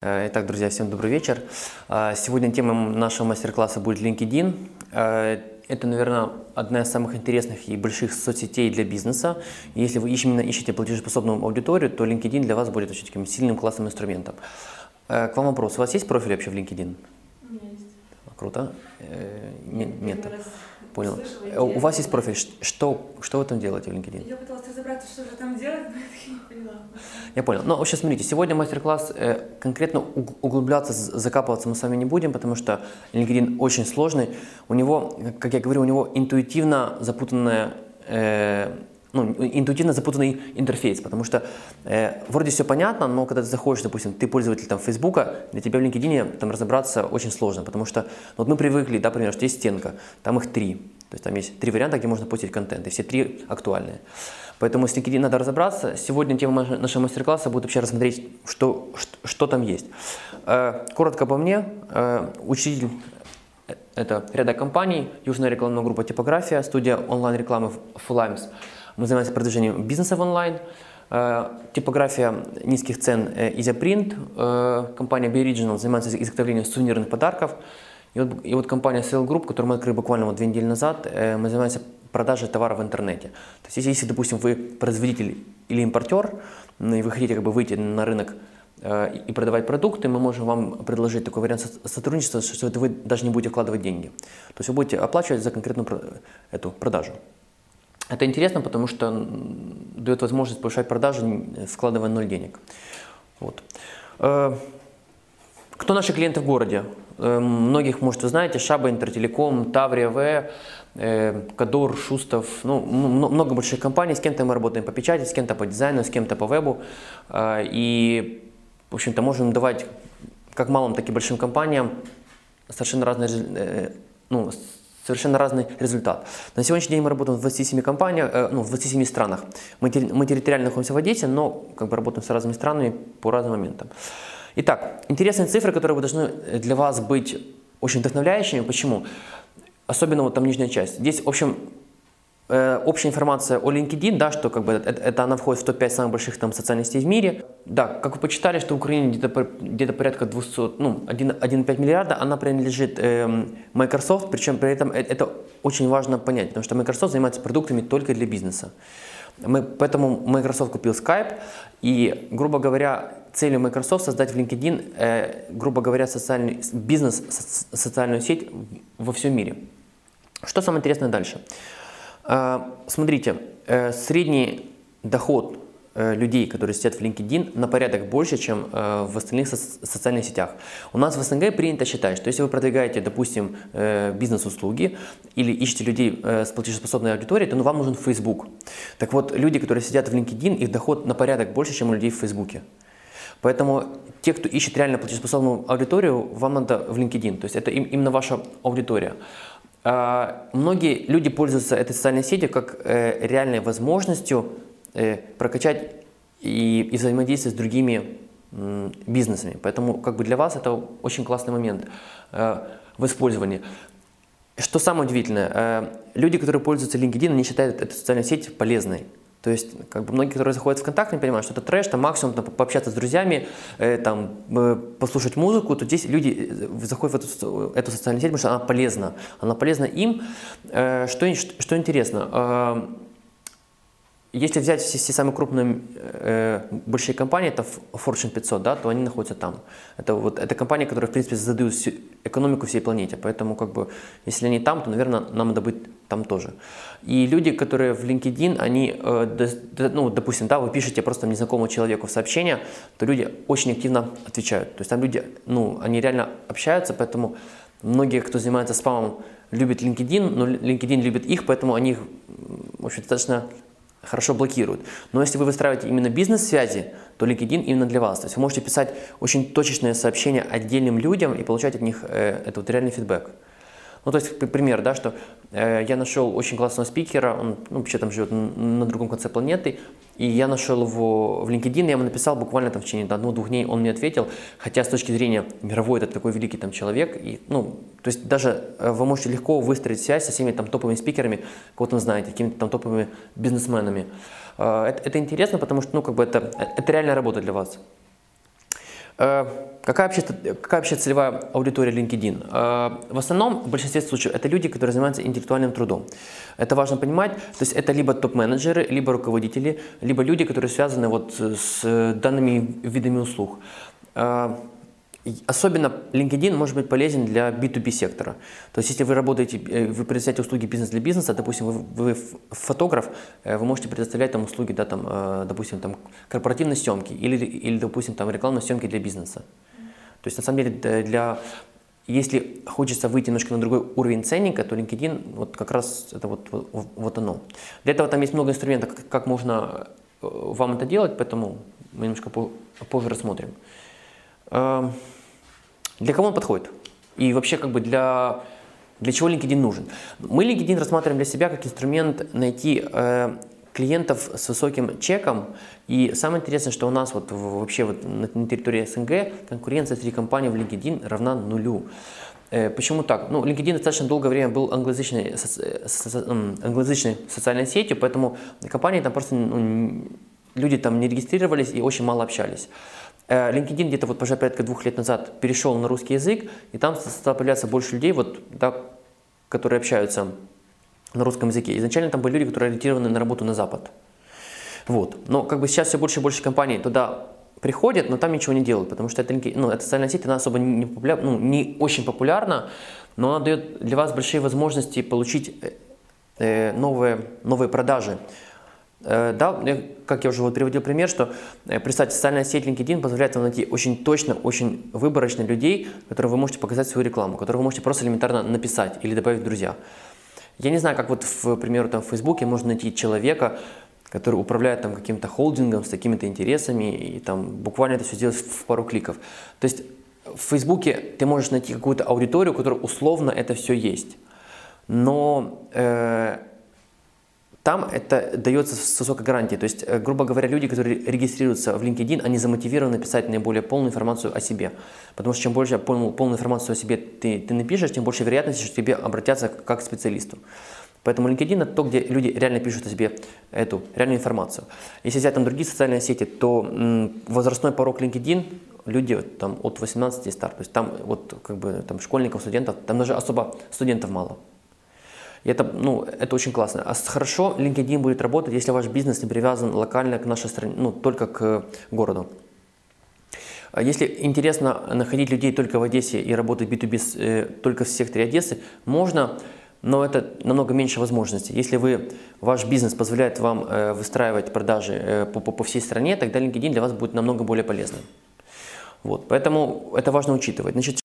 Э, итак, друзья, всем добрый вечер. Э, сегодня тема нашего мастер-класса будет LinkedIn. Э, это, наверное, одна из самых интересных и больших соцсетей для бизнеса. Если вы именно ищете платежеспособную аудиторию, то LinkedIn для вас будет очень таким сильным классным инструментом. К вам вопрос. У вас есть профиль вообще в LinkedIn? У меня есть. Круто. Нет. нет. Понял. Слышала, У вас есть профиль. Что, что вы там делаете в LinkedIn? Я пыталась разобраться, что же там делать, но я не поняла. Я понял. Ну, вообще, смотрите, сегодня мастер-класс э, конкретно углубляться, закапываться мы с вами не будем, потому что LinkedIn очень сложный. У него, как я говорю, у него интуитивно запутанная э, ну, интуитивно запутанный интерфейс, потому что э, вроде все понятно, но когда ты заходишь, допустим, ты пользователь там Фейсбука, для тебя в LinkedIn там разобраться очень сложно, потому что ну, вот мы привыкли, да, например, что есть стенка, там их три, то есть там есть три варианта, где можно постить контент, и все три актуальные. Поэтому с LinkedIn надо разобраться. Сегодня тема нашего мастер-класса будет вообще рассмотреть, что, что, что там есть. Э, коротко по мне, э, учитель э, это ряда компаний, южная рекламная группа «Типография», студия онлайн-рекламы «Flames», мы занимаемся продвижением бизнеса в онлайн. Э, типография низких цен EasyPrint, э, компания Be Original занимается изготовлением сувенирных подарков. И вот, и вот компания Sale Group, которую мы открыли буквально вот две недели назад, э, мы занимаемся продажей товаров в интернете. То есть если, если допустим, вы производитель или импортер, ну, и вы хотите как бы выйти на рынок и продавать продукты, мы можем вам предложить такой вариант сотрудничества, что вы даже не будете вкладывать деньги. То есть вы будете оплачивать за конкретную эту продажу. Это интересно, потому что дает возможность повышать продажи, вкладывая ноль денег. Вот. Э, кто наши клиенты в городе? Э, многих, может, вы знаете, Шаба, Интертелеком, Таврия В, э, Кадур, Шустов, ну, много больших компаний, с кем-то мы работаем по печати, с кем-то по дизайну, с кем-то по вебу. И, в общем-то, можем давать как малым, так и большим компаниям совершенно разные ну, совершенно разный результат. На сегодняшний день мы работаем в 27 компаниях, э, ну, в 27 странах. Мы, мы территориально находимся в Одессе, но как бы работаем с разными странами по разным моментам. Итак, интересные цифры, которые должны для вас быть очень вдохновляющими. Почему? Особенно вот там нижняя часть. Здесь, в общем, Э, общая информация о LinkedIn, да, что как бы это, это она входит в топ-5 самых больших там социальных сетей в мире. Да, как вы почитали, что в Украине где-то где порядка 200, ну, 1,5 миллиарда, она принадлежит э, Microsoft, причем при этом э, это очень важно понять, потому что Microsoft занимается продуктами только для бизнеса. Мы, поэтому Microsoft купил Skype, и, грубо говоря, целью Microsoft создать в LinkedIn, э, грубо говоря, социальный, бизнес, социальную сеть во всем мире. Что самое интересное дальше? Смотрите, э, средний доход э, людей, которые сидят в LinkedIn, на порядок больше, чем э, в остальных социальных сетях. У нас в СНГ принято считать, что если вы продвигаете, допустим, бизнес-услуги или ищете людей с платежеспособной аудиторией, то ну, вам нужен Facebook. Так вот, люди, которые сидят в LinkedIn, их доход на порядок больше, чем у людей в Facebook. Поэтому те, кто ищет реально платежеспособную аудиторию, вам надо в LinkedIn. То есть это именно ваша аудитория. А, многие люди пользуются этой социальной сетью как э, реальной возможностью э, прокачать и, и взаимодействовать с другими бизнесами. Поэтому как бы для вас это очень классный момент э, в использовании. Что самое удивительное, люди, которые пользуются LinkedIn, они считают эту социальную сеть полезной. То есть, как бы многие, которые заходят в ВКонтакте, не понимают, что это трэш, там максимум там, пообщаться с друзьями, э, там, э, послушать музыку, то здесь люди э, заходят в эту, эту социальную сеть, потому что она полезна. Она полезна им. Э, что, что интересно, э, если взять все, все самые крупные э, большие компании, это Fortune 500, да, то они находятся там. Это, вот, это компании, которые, в принципе, задают всю экономику всей планете. Поэтому, как бы, если они там, то, наверное, нам надо быть там тоже. И люди, которые в LinkedIn, они, э, ну, допустим, да, вы пишете просто незнакомому человеку сообщение, то люди очень активно отвечают. То есть там люди, ну, они реально общаются, поэтому многие, кто занимается спамом, любят LinkedIn, но LinkedIn любит их, поэтому они, в общем, достаточно хорошо блокируют. Но если вы выстраиваете именно бизнес-связи, то LinkedIn именно для вас. То есть вы можете писать очень точечные сообщения отдельным людям и получать от них э, это вот реальный фидбэк. Ну, то есть, пример, да, что э, я нашел очень классного спикера, он ну, вообще там живет на другом конце планеты, и я нашел его в LinkedIn, я ему написал буквально там в течение одного-двух дней, он мне ответил, хотя с точки зрения мировой это такой великий там человек, и, ну, то есть даже э, вы можете легко выстроить связь со всеми там топовыми спикерами, кого там знаете, какими-то там топовыми бизнесменами. Э, это, это интересно, потому что, ну, как бы это, это реальная работа для вас. Э, какая вообще, какая вообще целевая аудитория LinkedIn? Э, в основном, в большинстве случаев, это люди, которые занимаются интеллектуальным трудом. Это важно понимать. То есть это либо топ-менеджеры, либо руководители, либо люди, которые связаны вот с данными видами услуг. Э, особенно LinkedIn может быть полезен для B2B сектора. То есть если вы работаете, вы предоставляете услуги бизнес для бизнеса, допустим, вы, вы фотограф, вы можете предоставлять там услуги, да, там, допустим, там, корпоративной съемки или, или, допустим, там, рекламной съемки для бизнеса. То есть на самом деле для если хочется выйти немножко на другой уровень ценника, то LinkedIn вот как раз это вот, вот, вот оно. Для этого там есть много инструментов, как, как можно э, вам это делать, поэтому мы немножко позже рассмотрим. Эм, для кого он подходит? И вообще как бы для, для чего LinkedIn нужен? Мы LinkedIn рассматриваем для себя как инструмент найти э, клиентов с высоким чеком. И самое интересное, что у нас вот вообще вот на территории СНГ конкуренция среди компаний в LinkedIn равна нулю. Э, почему так? Ну, LinkedIn достаточно долгое время был англоязычной, англоязычной социальной сетью, поэтому компании там просто, ну, люди там не регистрировались и очень мало общались. Э, LinkedIn где-то вот уже порядка двух лет назад перешел на русский язык, и там стало появляться больше людей, вот, да, которые общаются на русском языке. Изначально там были люди, которые ориентированы на работу на Запад. Вот. Но как бы сейчас все больше и больше компаний туда приходят, но там ничего не делают, потому что это, ну, эта социальная сеть, она особо не, популяр, ну, не очень популярна, но она дает для вас большие возможности получить э, э новые, новые продажи. Э, да, как я уже вот приводил пример, что, э, представьте, социальная сеть LinkedIn позволяет вам найти очень точно, очень выборочно людей, которым вы можете показать свою рекламу, которых вы можете просто элементарно написать или добавить в друзья. Я не знаю, как вот, в, к примеру, там в Фейсбуке можно найти человека, который управляет там каким-то холдингом с такими-то интересами, и там буквально это все сделать в пару кликов. То есть в Фейсбуке ты можешь найти какую-то аудиторию, у которой условно это все есть. Но э, там это дается с высокой гарантией. То есть, э, грубо говоря, люди, которые регистрируются в LinkedIn, они замотивированы писать наиболее полную информацию о себе. Потому что чем больше полную, полную информацию о себе ты, ты напишешь, тем больше вероятности, что тебе обратятся как к специалисту. Поэтому LinkedIn это то, где люди реально пишут о себе эту реальную информацию. Если взять там другие социальные сети, то возрастной порог LinkedIn люди там от 18 и старт. То есть там вот как бы там школьников, студентов, там даже особо студентов мало. И это, ну, это очень классно. А хорошо LinkedIn будет работать, если ваш бизнес не привязан локально к нашей стране, ну, только к городу. А если интересно находить людей только в Одессе и работать B2B э, только в секторе Одессы, можно, но это намного меньше возможностей. Если вы, ваш бизнес позволяет вам э, выстраивать продажи э, по, по, по всей стране, тогда LinkedIn для вас будет намного более полезным. Вот, поэтому это важно учитывать. Значит,